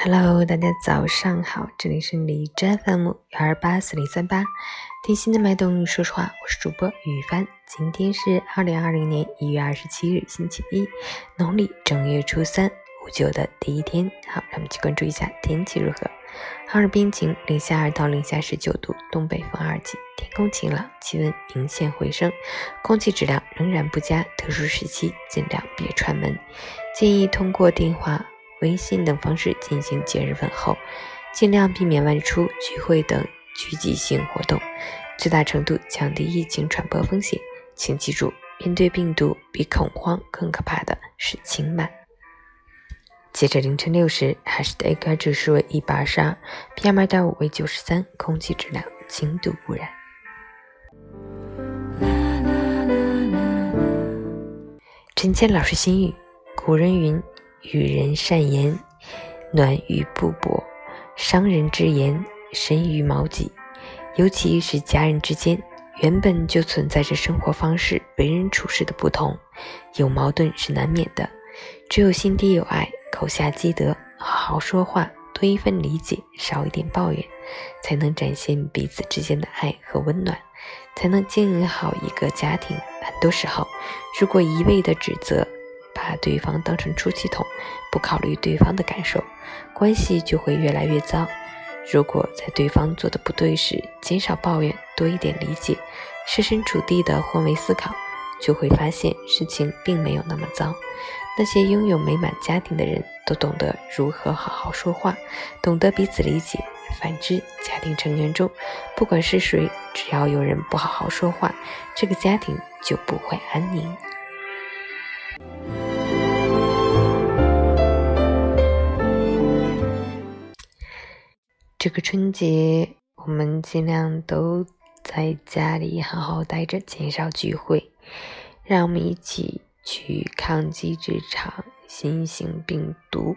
Hello，大家早上好，这里是李真 FM 幺二八四零三八，听心的脉动，说实话，我是主播雨帆。今天是二零二零年一月二十七日，星期一，农历正月初三，五九的第一天。好，让我们去关注一下天气如何。哈尔滨晴，零下二到零下十九度，东北风二级，天空晴朗，气温明显回升，空气质量仍然不佳，特殊时期尽量别串门，建议通过电话。微信等方式进行节日问候，尽量避免外出聚会等聚集性活动，最大程度降低疫情传播风险。请记住，面对病毒，比恐慌更可怕的是轻慢。截至凌晨六时，海市的 AQI 指数为一百二十二，PM 二点五为九十三，空气质量轻度污染。陈谦老师心语：古人云。与人善言，暖于布帛；伤人之言，深于矛戟。尤其是家人之间，原本就存在着生活方式、为人处事的不同，有矛盾是难免的。只有心底有爱，口下积德，好好说话，多一份理解，少一点抱怨，才能展现彼此之间的爱和温暖，才能经营好一个家庭。很多时候，如果一味的指责，把对方当成出气筒，不考虑对方的感受，关系就会越来越糟。如果在对方做的不对时，减少抱怨，多一点理解，设身处地的换位思考，就会发现事情并没有那么糟。那些拥有美满家庭的人都懂得如何好好说话，懂得彼此理解。反之，家庭成员中，不管是谁，只要有人不好好说话，这个家庭就不会安宁。这个春节，我们尽量都在家里好好待着，减少聚会。让我们一起去抗击这场新型病毒。